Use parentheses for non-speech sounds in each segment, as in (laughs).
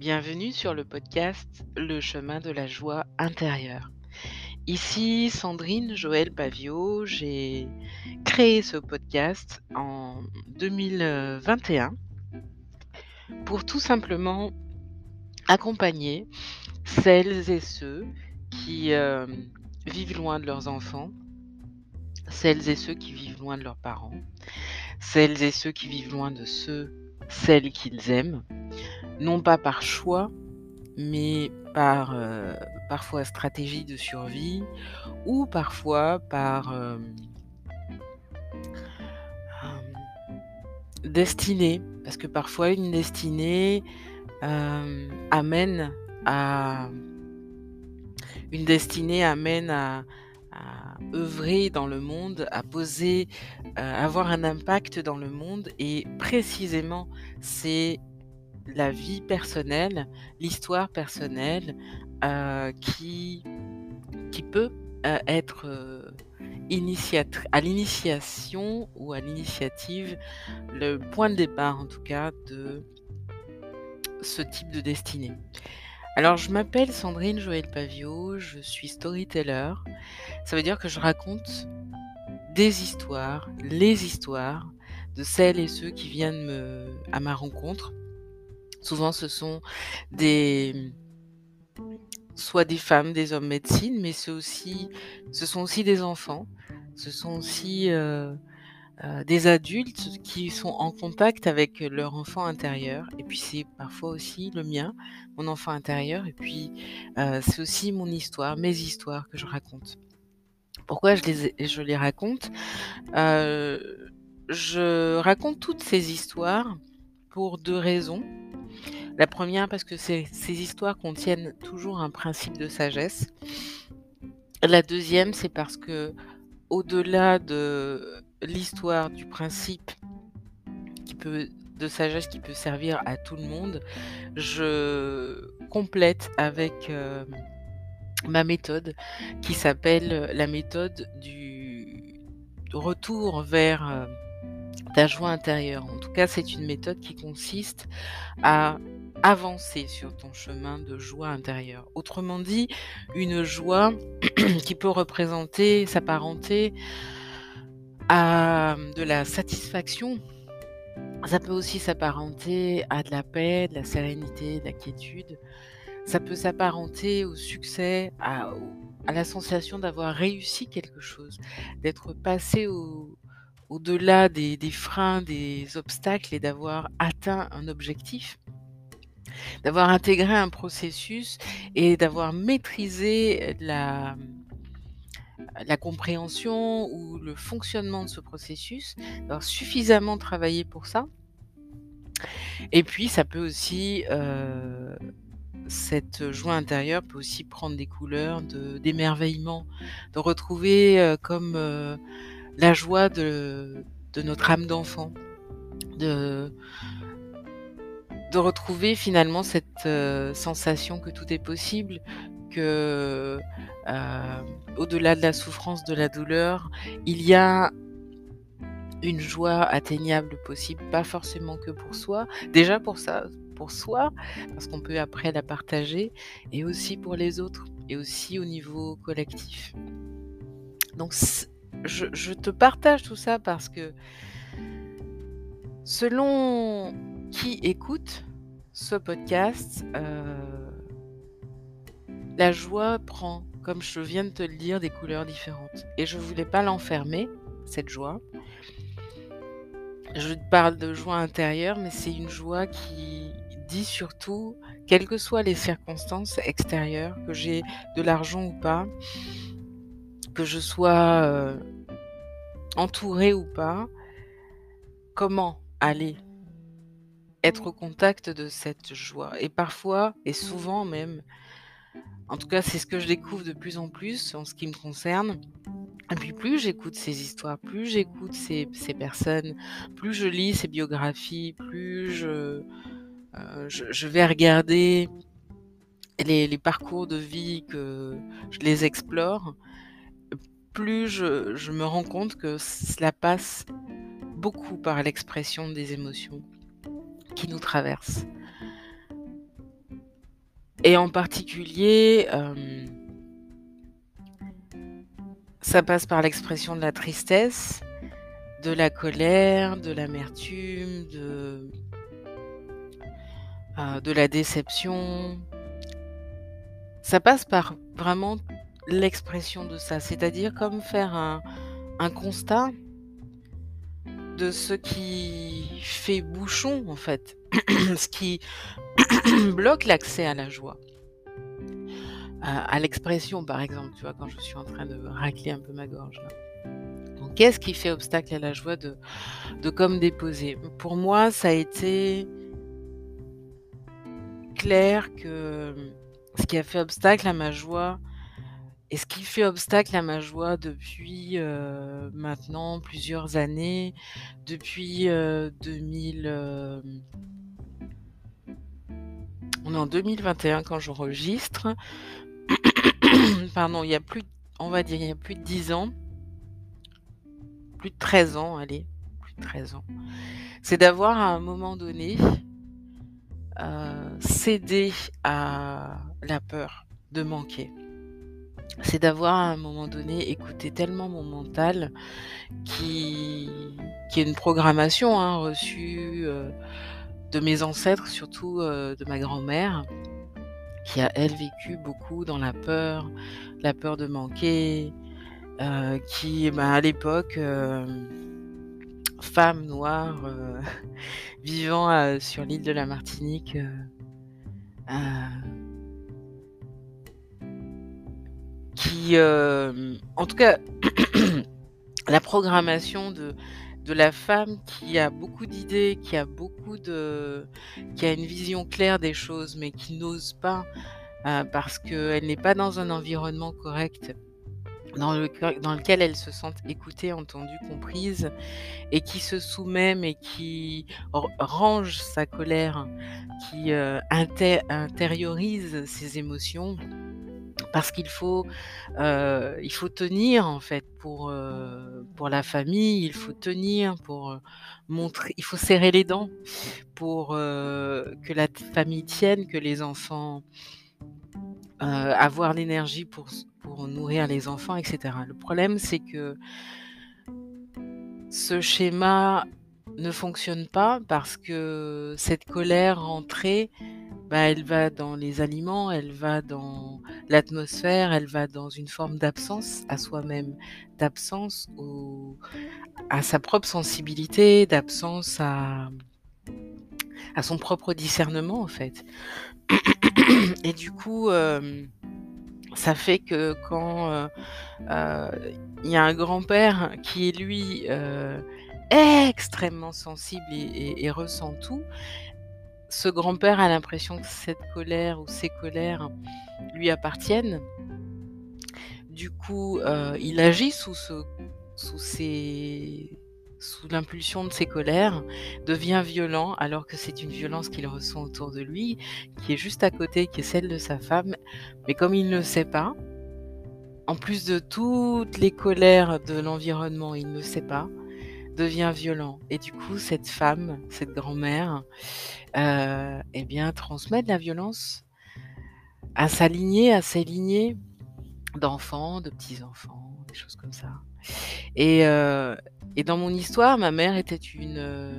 Bienvenue sur le podcast Le chemin de la joie intérieure. Ici Sandrine Joël Pavio, j'ai créé ce podcast en 2021 pour tout simplement accompagner celles et ceux qui euh, vivent loin de leurs enfants, celles et ceux qui vivent loin de leurs parents, celles et ceux qui vivent loin de ceux, celles qu'ils aiment, non pas par choix, mais par euh, parfois stratégie de survie ou parfois par euh, euh, destinée, parce que parfois une destinée amène à une destinée amène à, à œuvrer dans le monde, à poser, avoir un impact dans le monde. Et précisément c'est la vie personnelle, l'histoire personnelle euh, qui, peut euh, être euh, à l'initiation ou à l'initiative, le point de départ en tout cas de ce type de destinée. Alors je m'appelle Sandrine Joël Pavio, je suis storyteller. Ça veut dire que je raconte des histoires, les histoires de celles et ceux qui viennent à ma rencontre Souvent, ce sont des soit des femmes, des hommes médecine, mais ce sont aussi des enfants, ce sont aussi euh, euh, des adultes qui sont en contact avec leur enfant intérieur. Et puis c'est parfois aussi le mien, mon enfant intérieur. Et puis euh, c'est aussi mon histoire, mes histoires que je raconte. Pourquoi je les raconte? Je raconte toutes ces histoires pour deux raisons. La première, parce que ces, histoires contiennent toujours un principe de sagesse. La deuxième, c'est parce que, au-delà de l'histoire du principe qui peut, de sagesse qui peut servir à tout le monde, je complète avec euh, ma méthode qui s'appelle la méthode du retour vers euh, ta joie intérieure. En tout cas, c'est une méthode qui consiste à avancer sur ton chemin de joie intérieure. Autrement dit, une joie (clears throat) qui peut représenter, s'apparenter à de la satisfaction. Ça peut aussi s'apparenter à de la paix, de la sérénité, de la quiétude. Ça peut s'apparenter au succès, à, la sensation d'avoir réussi quelque chose, d'être passé au, au-delà des, freins, des obstacles et d'avoir atteint un objectif d'avoir intégré un processus et d'avoir maîtrisé la, la compréhension ou le fonctionnement de ce processus, d'avoir suffisamment travaillé pour ça. Et puis, ça peut aussi, euh, cette joie intérieure peut aussi prendre des couleurs d'émerveillement, de, retrouver euh, comme euh, la joie de, de notre âme d'enfant, de, de retrouver finalement cette euh, sensation que tout est possible, que euh, au-delà de la souffrance, de la douleur, il y a une joie atteignable possible, pas forcément que pour soi, déjà pour ça, pour soi, parce qu'on peut après la partager, et aussi pour les autres, et aussi au niveau collectif. Donc je te partage tout ça parce que selon qui écoute ce podcast, euh, la joie prend, comme je viens de te le dire, des couleurs différentes. Et je ne voulais pas l'enfermer, cette joie. Je parle de joie intérieure, mais c'est une joie qui dit surtout, quelles que soient les circonstances extérieures, que j'ai de l'argent ou pas, que je sois euh, entourée ou pas, comment aller être au contact de cette joie. Et parfois, et souvent même, en tout cas c'est ce que je découvre de plus en plus en ce qui me concerne, et puis plus j'écoute ces histoires, plus j'écoute ces, personnes, plus je lis ces biographies, plus je, euh, je, vais regarder les, les, parcours de vie, que je les explore, plus je, je me rends compte que cela passe beaucoup par l'expression des émotions qui nous traverse. Et en particulier, ça passe par l'expression de la tristesse, de la colère, de l'amertume, de, de la déception. Ça passe par vraiment l'expression de ça, c'est-à-dire comme faire un, un constat de ce qui fait bouchon en fait, (clears throat) ce qui (clears throat) bloque l'accès à la joie. À, l'expression par exemple, tu vois, quand je suis en train de racler un peu ma gorge. Qu'est-ce qui fait obstacle à la joie de, de comme déposer? Pour moi, ça a été clair que ce qui a fait obstacle à ma joie, et ce qui fait obstacle à ma joie depuis maintenant plusieurs années, depuis 2000, on est en 2021 quand j'enregistre. (coughs) Pardon, il y a plus, on va dire, il y a plus de 10 ans, plus de 13 ans, allez, plus de 13 ans. C'est d'avoir à un moment donné cédé à la peur de manquer c'est d'avoir à un moment donné écouté tellement mon mental qui, est une programmation hein, reçue euh, de mes ancêtres, surtout euh, de ma grand-mère, qui a elle vécu beaucoup dans la peur, la peur de manquer, euh, qui bah, à l'époque femme noire (laughs) vivant sur l'île de la Martinique qui, euh, en tout cas, (clears throat) la programmation de, de la femme qui a beaucoup d'idées, qui a beaucoup de, qui a une vision claire des choses, mais qui n'ose pas euh, parce qu'elle n'est pas dans un environnement correct dans, le, dans lequel elle se sent écoutée, entendue, comprise, et qui se soumet, mais qui range sa colère, qui euh, intériorise ses émotions parce qu'il faut, euh, il faut tenir en fait pour, euh, pour la famille, il faut tenir pour euh, montrer, il faut serrer les dents pour que la famille tienne, que les enfants avoir l'énergie pour, pour nourrir les enfants, etc. Le problème c'est que ce schéma ne fonctionne pas parce que cette colère rentrée bah, elle va dans les aliments, elle va dans l'atmosphère, elle va dans une forme d'absence à soi-même, d'absence à sa propre sensibilité, d'absence à, son propre discernement en fait. (clears throat) Et du coup, euh, ça fait que quand euh, euh, il y a un grand-père qui est lui extrêmement sensible et ressent tout, ce grand-père a l'impression que cette colère ou ces colères lui appartiennent. Du coup, euh, il agit sous, sous l'impulsion de ses colères, devient violent alors que c'est une violence qu'il ressent autour de lui, qui est juste à côté, qui est celle de sa femme. Mais comme il ne le sait pas, en plus de toutes les colères de l'environnement, il ne sait pas, devient violent. Et du coup, cette femme, cette grand-mère, euh, eh bien, transmet de la violence à sa lignée, à ses lignées d'enfants, de petits-enfants, des choses comme ça. Et, euh, et, dans mon histoire, ma mère était une euh,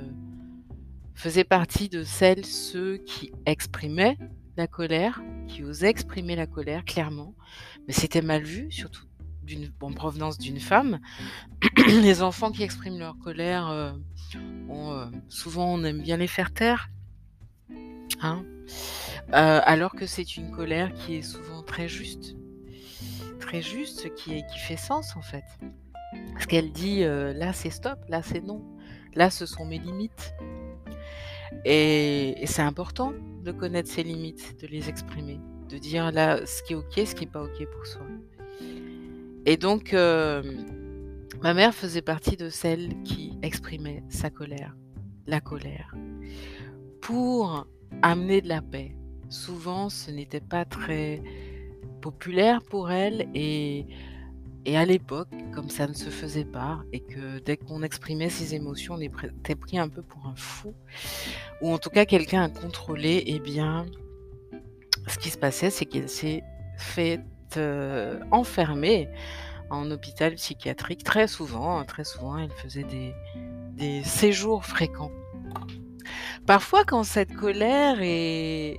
faisait partie de celles, ceux qui exprimaient la colère, qui osaient exprimer la colère clairement, mais c'était mal vu, surtout en provenance d'une femme. (clears throat) les enfants qui expriment leur colère, euh, euh, souvent on aime bien les faire taire. Hein euh, alors que c'est une colère qui est souvent très juste. Très juste, qui, fait sens en fait. Parce qu'elle dit là c'est stop, là c'est non, là ce sont mes limites. Et, et c'est important de connaître ses limites, de les exprimer, de dire là ce qui est ok, ce qui n'est pas ok pour soi. Et donc, euh, ma mère faisait partie de celles qui exprimaient sa colère, la colère, pour amener de la paix. Souvent, ce n'était pas très populaire pour elle et, et à l'époque, comme ça ne se faisait pas et que dès qu'on exprimait ses émotions, on était pris un peu pour un fou ou en tout cas quelqu'un à contrôler, eh bien, ce qui se passait, c'est qu'elle s'est fait enfermer en hôpital psychiatrique très souvent. Hein, très souvent, elle faisait des, des séjours fréquents. Parfois, quand cette colère est,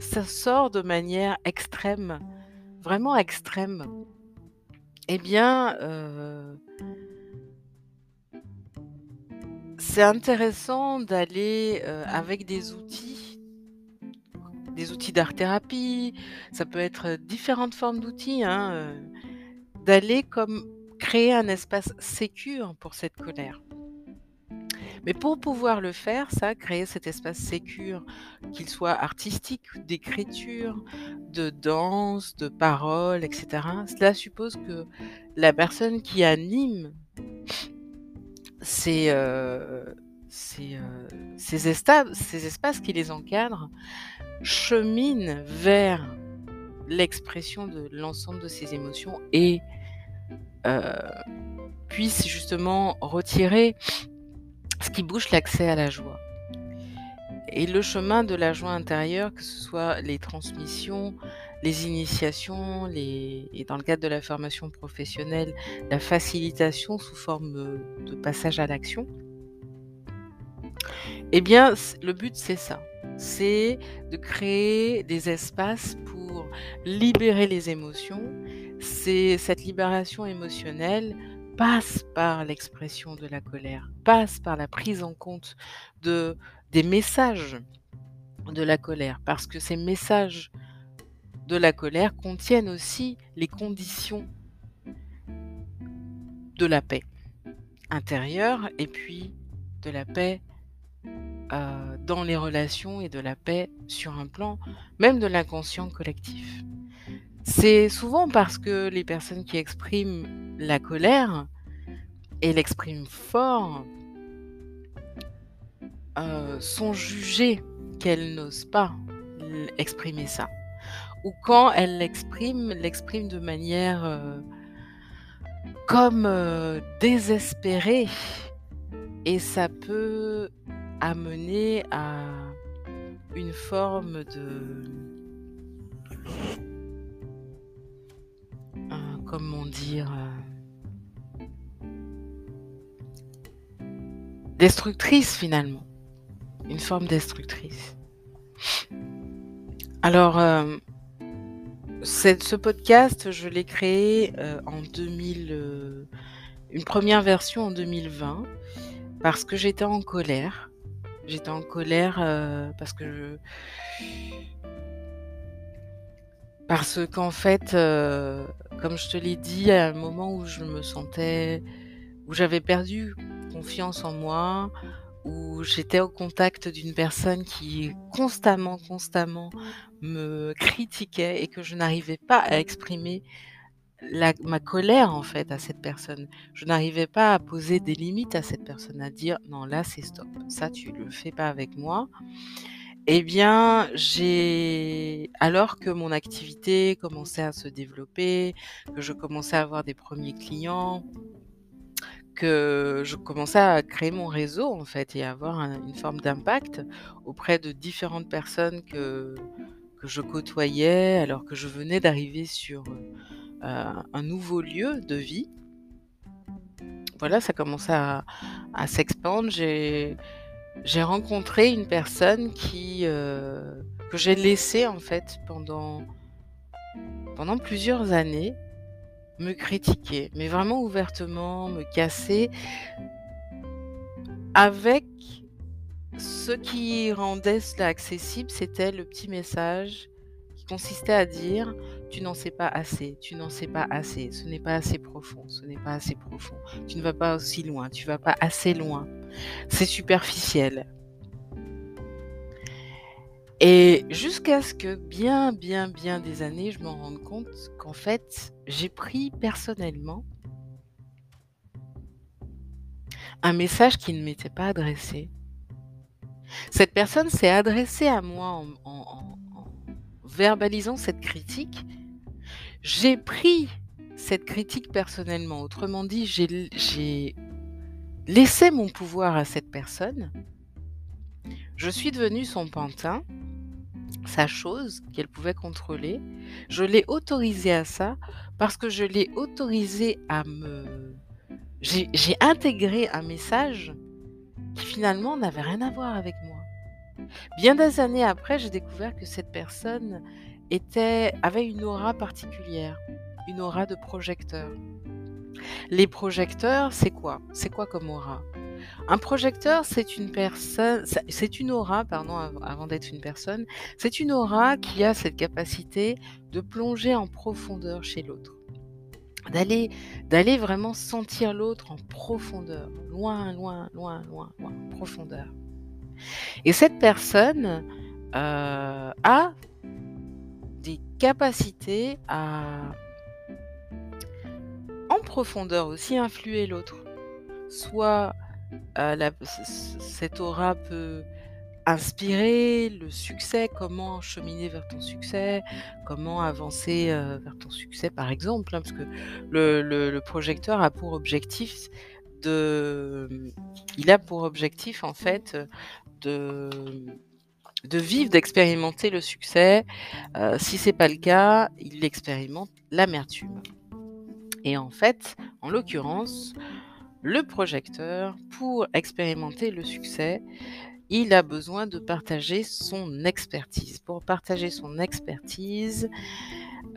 ça sort de manière extrême, vraiment extrême, eh bien, c'est intéressant d'aller avec des outils, des outils d'art-thérapie, ça peut être différentes formes d'outils, hein, d'aller comme créer un espace sécure pour cette colère. Mais pour pouvoir le faire, ça, créer cet espace sécure, qu'il soit artistique, d'écriture, de danse, de parole, etc., cela suppose que la personne qui anime ces, euh, ces, espaces qui les encadrent chemine vers l'expression de l'ensemble de ces émotions et euh, puisse justement retirer ce qui bouche l'accès à la joie. Et le chemin de la joie intérieure, que ce soit les transmissions, les initiations, et dans le cadre de la formation professionnelle, la facilitation sous forme de passage à l'action, eh bien, le but, c'est ça. C'est de créer des espaces pour libérer les émotions. C'est cette libération émotionnelle passe par l'expression de la colère, passe par la prise en compte de, des messages de la colère, parce que ces messages de la colère contiennent aussi les conditions de la paix intérieure et puis de la paix euh, dans les relations et de la paix sur un plan même de l'inconscient collectif. C'est souvent parce que les personnes qui expriment la colère et l'expriment fort euh, sont jugées qu'elles n'osent pas exprimer ça. Ou quand elles l'expriment, l'expriment de manière euh, comme euh, désespérée. Et ça peut amener à une forme de comment dire, euh, destructrice finalement, une forme destructrice. Alors, euh, ce podcast, je l'ai créé euh, en 2000, une première version en 2020, parce que j'étais en colère. J'étais en colère parce que parce qu'en fait, comme je te l'ai dit, à un moment où je me sentais, où j'avais perdu confiance en moi, où j'étais au contact d'une personne qui constamment, constamment me critiquait et que je n'arrivais pas à exprimer ma colère en fait à cette personne. Je n'arrivais pas à poser des limites à cette personne, à dire non là c'est stop, ça tu le fais pas avec moi. Eh bien, j'ai alors que mon activité commençait à se développer, que je commençais à avoir des premiers clients, que je commençais à créer mon réseau en fait et à avoir une forme d'impact auprès de différentes personnes que, que je côtoyais alors que je venais d'arriver sur un nouveau lieu de vie. Voilà, ça commençait à, à s'expandre. J'ai rencontré une personne qui euh, que j'ai laissée en fait pendant plusieurs années me critiquer, mais vraiment ouvertement, me casser avec ce qui rendait cela accessible, c'était le petit message qui consistait à dire tu n'en sais pas assez, tu n'en sais pas assez, ce n'est pas assez profond, ce n'est pas assez profond, tu ne vas pas aussi loin, tu vas pas assez loin. C'est superficiel. Et jusqu'à ce que bien, bien, bien des années, je me rende compte qu'en fait, j'ai pris personnellement un message qui ne m'était pas adressé. Cette personne s'est adressée à moi en, verbalisant cette critique. J'ai pris cette critique personnellement. Autrement dit, j'ai laissé mon pouvoir à cette personne. Je suis devenue son pantin sa chose qu'elle pouvait contrôler. Je l'ai autorisée à ça parce que je l'ai autorisée à me... J'ai intégré un message qui finalement n'avait rien à voir avec moi. Bien des années après, j'ai découvert que cette personne était, avait une aura particulière, une aura de projecteur. Les projecteurs, c'est quoi? C'est quoi comme aura? Un projecteur, c'est une personne, c'est une aura, pardon, avant d'être une personne, c'est une aura qui a cette capacité de plonger en profondeur chez l'autre. D'aller, d'aller vraiment sentir l'autre en profondeur, loin, loin, loin, loin, loin, profondeur. Et cette personne euh, a des capacités à en profondeur aussi influer l'autre. Soit euh, cette aura peut inspirer le succès, comment cheminer vers ton succès, comment avancer euh, vers ton succès par exemple, hein, parce que le, projecteur a pour objectif de, il a pour objectif en fait de de vivre, d'expérimenter le succès. Euh, si c'est pas le cas, il expérimente l'amertume. Et en fait, en l'occurrence, le projecteur, pour expérimenter le succès, il a besoin de partager son expertise. Pour partager son expertise,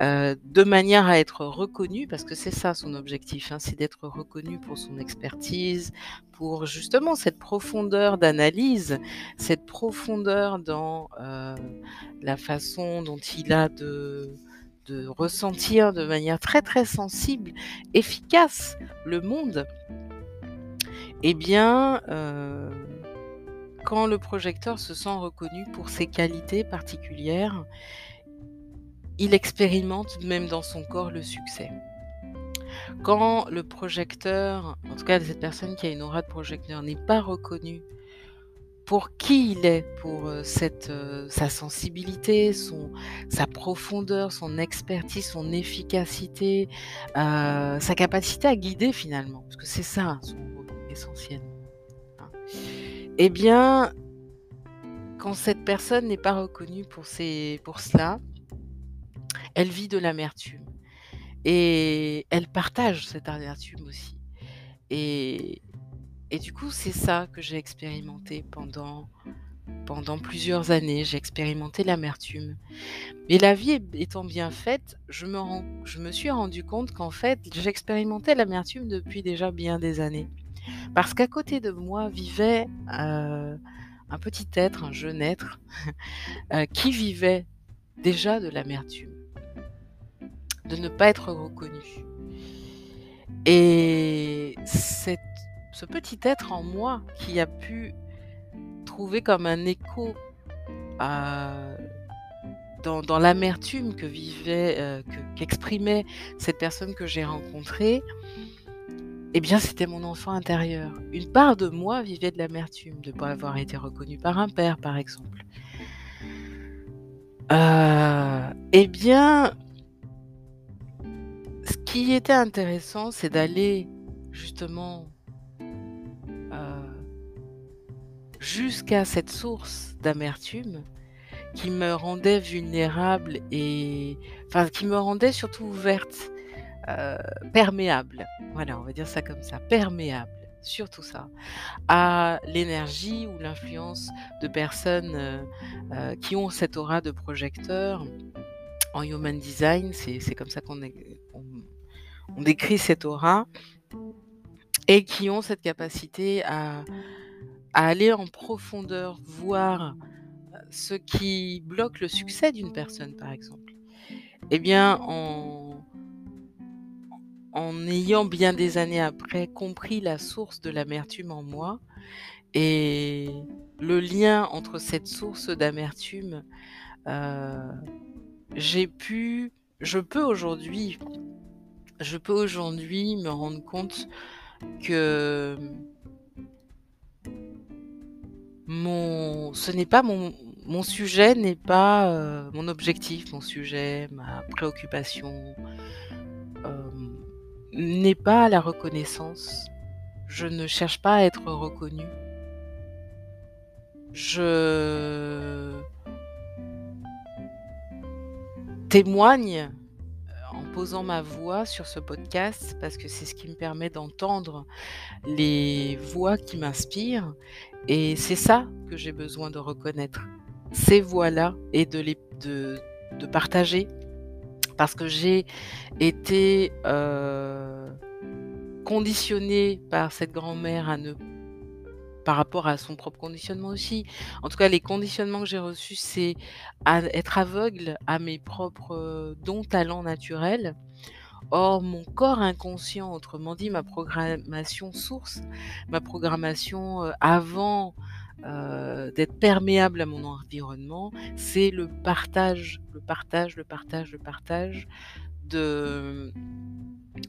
euh, de manière à être reconnu, parce que c'est ça son objectif, hein, c'est d'être reconnu pour son expertise, pour justement cette profondeur d'analyse, cette profondeur dans euh, la façon dont il a de, ressentir de manière très très sensible, efficace le monde, eh bien, euh, quand le projecteur se sent reconnu pour ses qualités particulières, il expérimente même dans son corps le succès. Quand le projecteur, en tout cas cette personne qui a une aura de projecteur, n'est pas reconnue pour qui il est, pour euh, cette, euh, sa sensibilité, sa profondeur, son expertise, son efficacité, euh, sa capacité à guider finalement, parce que c'est ça son rôle essentiellement. Hein. Eh bien, quand cette personne n'est pas reconnue pour, ses, pour cela, elle vit de l'amertume. Et elle partage cette amertume aussi. Et, et du coup, c'est ça que j'ai expérimenté pendant, plusieurs années. J'ai expérimenté l'amertume. Mais la vie étant bien faite, je me, je me suis rendu compte qu'en fait, j'expérimentais l'amertume depuis déjà bien des années. Parce qu'à côté de moi vivait euh, un petit être, un jeune être, (laughs) euh, qui vivait déjà de l'amertume, de ne pas être reconnu. Et ce petit être en moi qui a pu trouver comme un écho dans, l'amertume que vivait, euh, qu'exprimait cette personne que j'ai rencontrée, eh bien, c'était mon enfant intérieur. Une part de moi vivait de l'amertume de ne pas avoir été reconnue par un père, par exemple. Euh, eh bien, qui était intéressant, c'est d'aller justement jusqu'à cette source d'amertume qui me rendait vulnérable et enfin qui me rendait surtout ouverte, euh, perméable. Voilà, on va dire ça comme ça, perméable, surtout ça, à l'énergie ou l'influence de personnes euh, euh, qui ont cette aura de projecteur. En human design, c'est comme ça qu'on on décrit cette aura et qui ont cette capacité à aller en profondeur, voir ce qui bloque le succès d'une personne, par exemple. Eh bien, en, en ayant bien des années après compris la source de l'amertume en moi et le lien entre cette source d'amertume, euh, j'ai pu, je peux aujourd'hui, je peux aujourd'hui me rendre compte que mon, ce n'est pas mon, mon sujet n'est pas euh, mon objectif, mon sujet, ma préoccupation euh, n'est pas la reconnaissance. Je ne cherche pas à être reconnu. Je témoigne posant ma voix sur ce podcast parce que c'est ce qui me permet d'entendre les voix qui m'inspirent et c'est ça que j'ai besoin de reconnaître. Ces voix-là et de les de, de partager. Parce que j'ai été euh, conditionnée par cette grand-mère à ne par rapport à son propre conditionnement aussi. En tout cas, les conditionnements que j'ai reçus, c'est être aveugle à mes propres euh, dons, talents naturels. Or, mon corps inconscient, autrement dit, ma programmation source, ma programmation euh, avant euh, d'être perméable à mon environnement, c'est le partage, le partage, le partage, le partage de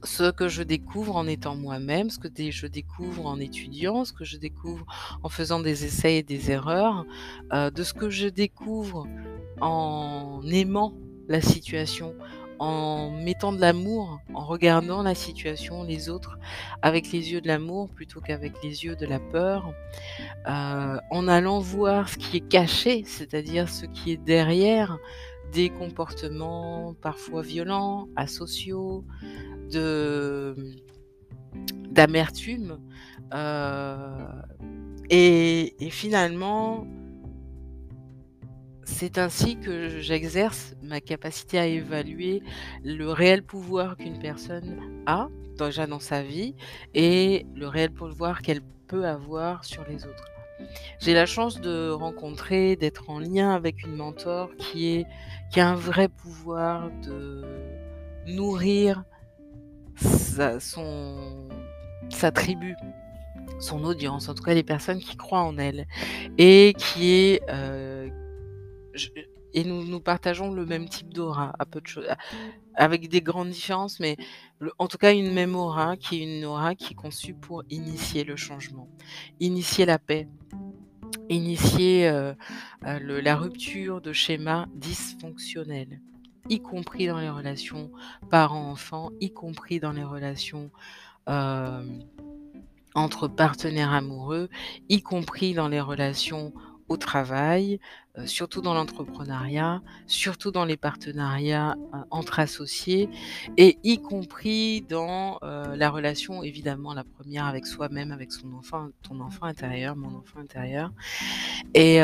ce que je découvre en étant moi-même, ce que je découvre en étudiant, ce que je découvre en faisant des essais et des erreurs, euh, de ce que je découvre en aimant la situation, en mettant de l'amour, en regardant la situation, les autres, avec les yeux de l'amour plutôt qu'avec les yeux de la peur, euh, en allant voir ce qui est caché, c'est-à-dire ce qui est derrière des comportements parfois violents, asociaux, de d'amertume. Euh, et, et, finalement, c'est ainsi que j'exerce ma capacité à évaluer le réel pouvoir qu'une personne a déjà dans sa vie et le réel pouvoir qu'elle peut avoir sur les autres. J'ai la chance de rencontrer, d'être en lien avec une mentor qui, est, qui a un vrai pouvoir de nourrir sa, son, sa tribu, son audience, en tout cas les personnes qui croient en elle, et qui est... Euh, et nous, nous partageons le même type d'aura, à peu de choses, avec des grandes différences, mais en tout cas une même aura, qui est une aura qui est conçue pour initier le changement, initier la paix, initier euh, euh, la rupture de schémas dysfonctionnels y compris dans les relations parents-enfants, y compris dans les relations euh, entre partenaires amoureux, y compris dans les relations au travail, euh, surtout dans l'entrepreneuriat, surtout dans les partenariats euh, entre associés, et y compris dans la relation, évidemment, la première avec soi-même, avec son enfant, ton enfant intérieur, mon enfant intérieur. Et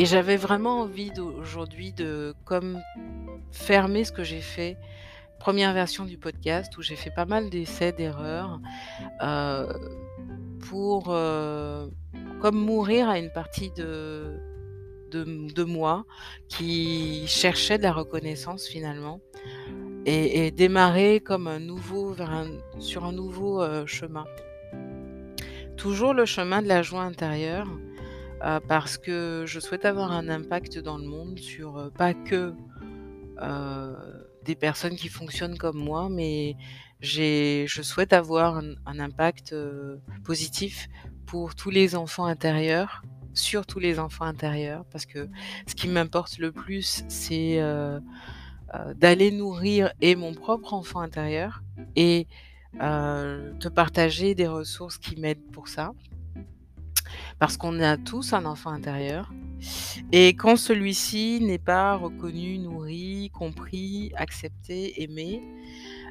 Et j'avais vraiment envie aujourd'hui de comme fermer ce que j'ai fait. Première version du podcast où j'ai fait pas mal d'essais, d'erreurs, euh, pour euh, comme mourir à une partie de, de, moi qui cherchait de la reconnaissance finalement et, démarrer comme un nouveau sur un nouveau euh, chemin. Toujours le chemin de la joie intérieure, euh, parce que je souhaite avoir un impact dans le monde sur euh, pas que euh, des personnes qui fonctionnent comme moi, mais je souhaite avoir un, impact positif pour tous les enfants intérieurs, sur tous les enfants intérieurs, parce que ce qui m'importe le plus, c'est d'aller nourrir et mon propre enfant intérieur et te partager des ressources qui m'aident pour ça parce qu'on a tous un enfant intérieur. Et quand celui-ci n'est pas reconnu, nourri, compris, accepté, aimé,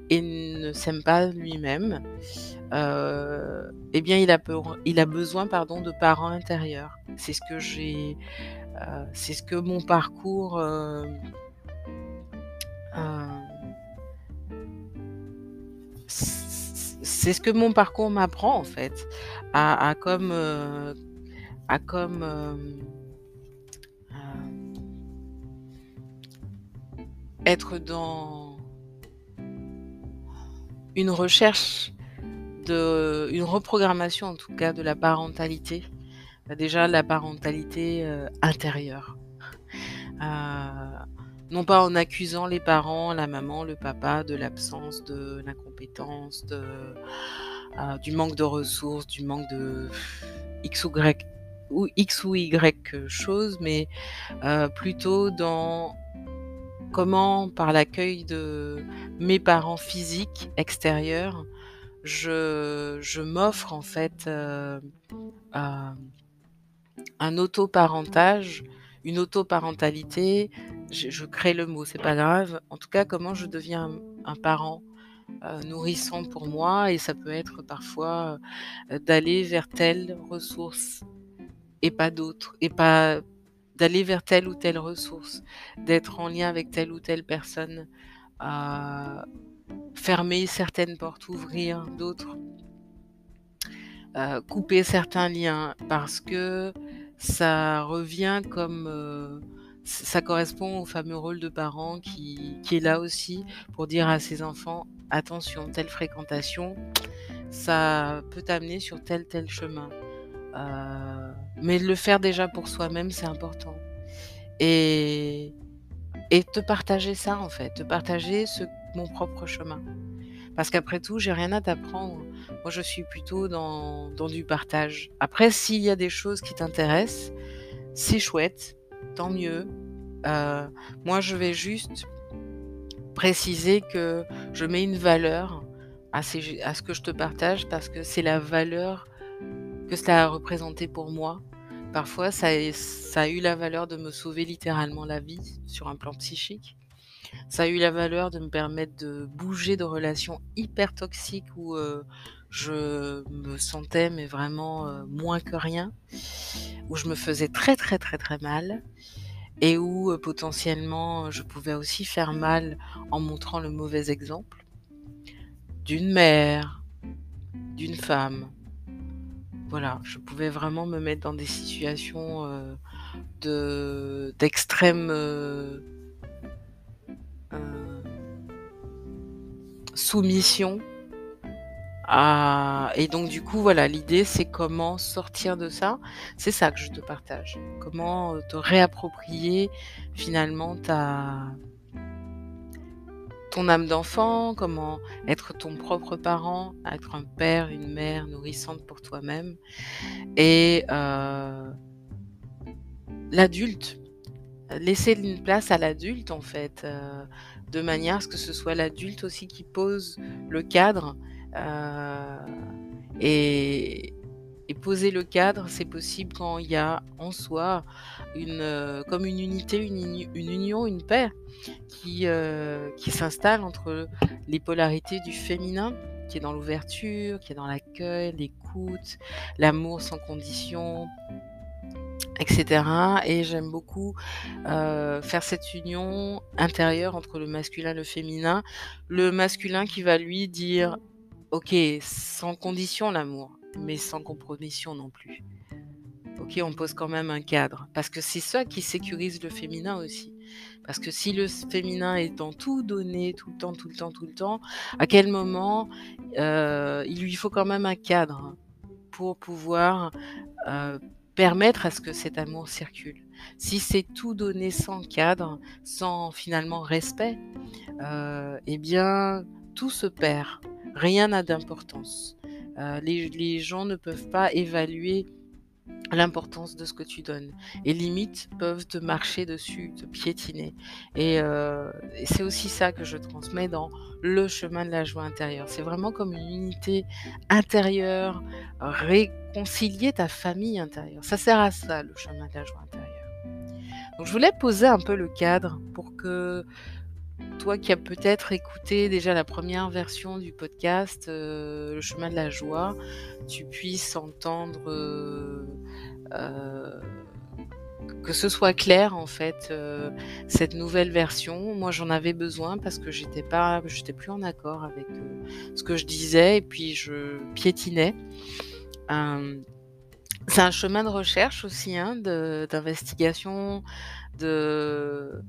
et ne s'aime pas lui-même, euh, eh bien il a, besoin pardon, de parents intérieurs. C'est ce que j'ai, euh, c'est ce que mon parcours euh, c'est ce que mon parcours m'apprend en fait, à, comme à comme euh, euh, être dans une recherche de une reprogrammation en tout cas de la parentalité. Bah, déjà la parentalité euh, intérieure non pas en accusant les parents la maman le papa de l'absence de l'incompétence de du manque de ressources du manque de x ou y ou X ou Y chose, mais euh, plutôt dans comment, par l'accueil de mes parents physiques extérieurs, je, je m'offre en fait euh, un autoparentage, une autoparentalité, je, crée le mot, c'est pas grave. En tout cas, comment je deviens un, parent euh, nourrissant pour moi et ça peut être parfois euh, d'aller vers telle ressource et pas d'autre et pas d'aller vers telle ou telle ressource, d'être en lien avec telle ou telle personne, euh, fermer certaines portes, ouvrir d'autres, couper certains liens parce que ça revient comme ça correspond au fameux rôle de parent qui, est là aussi pour dire à ses enfants attention, telle fréquentation, ça peut t'amener sur tel tel chemin. Euh, mais le faire déjà pour soi-même, c'est important. Et, et te partager ça, en fait, te partager ce, mon propre chemin. Parce qu'après tout, j'ai rien à t'apprendre. Moi, je suis plutôt dans, dans du partage. Après, s'il y a des choses qui t'intéressent, c'est chouette tant mieux. Euh, moi, je vais juste préciser que je mets une valeur à, ce que je te partage parce que c'est la valeur que cela a représenté pour moi. Parfois, ça, ça a eu la valeur de me sauver littéralement la vie sur un plan psychique. Ça a eu la valeur de me permettre de bouger de relations hyper toxiques où euh, je me sentais mais vraiment euh, moins que rien, où je me faisais très très très très mal et où euh, potentiellement je pouvais aussi faire mal en montrant le mauvais exemple d'une mère, d'une femme. Voilà, je pouvais vraiment me mettre dans des situations euh, de d'extrême soumission ah, et donc du coup, voilà, l'idée c'est comment sortir de ça. C'est ça que je te partage. Comment euh, te réapproprier finalement ta ton âme d'enfant, comment être ton propre parent, être un père, une mère nourrissante pour toi-même. Et euh, l'adulte, laisser une place à l'adulte en fait, euh, de manière à ce que ce soit l'adulte aussi qui pose le cadre euh, et, poser le cadre, c'est possible quand il y a en soi une, euh, comme une unité, une, union, une paix qui, euh, qui s'installe entre les polarités du féminin, qui est dans l'ouverture, qui est dans l'accueil, l'écoute, l'amour sans condition, etc. Et j'aime beaucoup faire cette union intérieure entre le masculin et le féminin. Le masculin qui va lui dire Ok, sans condition l'amour, mais sans compromission non plus. Ok, on pose quand même un cadre, parce que c'est ça qui sécurise le féminin aussi. Parce que si le féminin est dans tout donné, tout le temps, tout le temps, tout le temps, à quel moment euh, il lui faut quand même un cadre pour pouvoir euh, permettre à ce que cet amour circule. Si c'est tout donné sans cadre, sans finalement respect, euh, eh bien tout se perd rien n'a d'importance. Euh, les, gens ne peuvent pas évaluer l'importance de ce que tu donnes. Et limite peuvent te marcher dessus, te piétiner. Euh, et, c'est aussi ça que je transmets dans le chemin de la joie intérieure. C'est vraiment comme une unité intérieure, réconcilier ta famille intérieure. Ça sert à ça, le chemin de la joie intérieure. Donc je voulais poser un peu le cadre pour que toi qui as peut-être écouté déjà la première version du podcast euh, Le chemin de la joie, tu puisses entendre euh, euh, que ce soit clair en fait cette nouvelle version. Moi j'en avais besoin parce que j'étais pas, j'étais plus en accord avec ce que je disais et puis je piétinais. c'est un chemin de recherche aussi, hein, d'investigation, de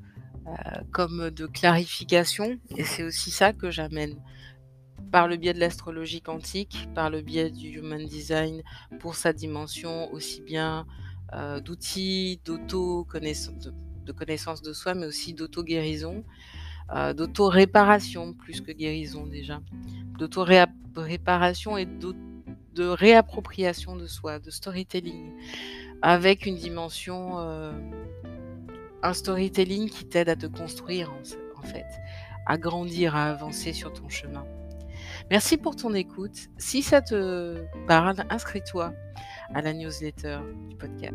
comme de clarification. Et c'est aussi ça que j'amène par le biais de l'astrologie quantique, par le biais du human design pour sa dimension aussi bien euh, d'outils, d'auto-connaissance de, connaissance de soi, mais aussi d'auto-guérison, euh, d'auto-réparation plus que guérison déjà, d'auto-réparation et de réappropriation de soi, de storytelling, avec une dimension un storytelling qui t'aide à te construire en, en fait, à grandir, à avancer sur ton chemin. Merci pour ton écoute. Si ça te parle, inscris-toi à la newsletter du podcast.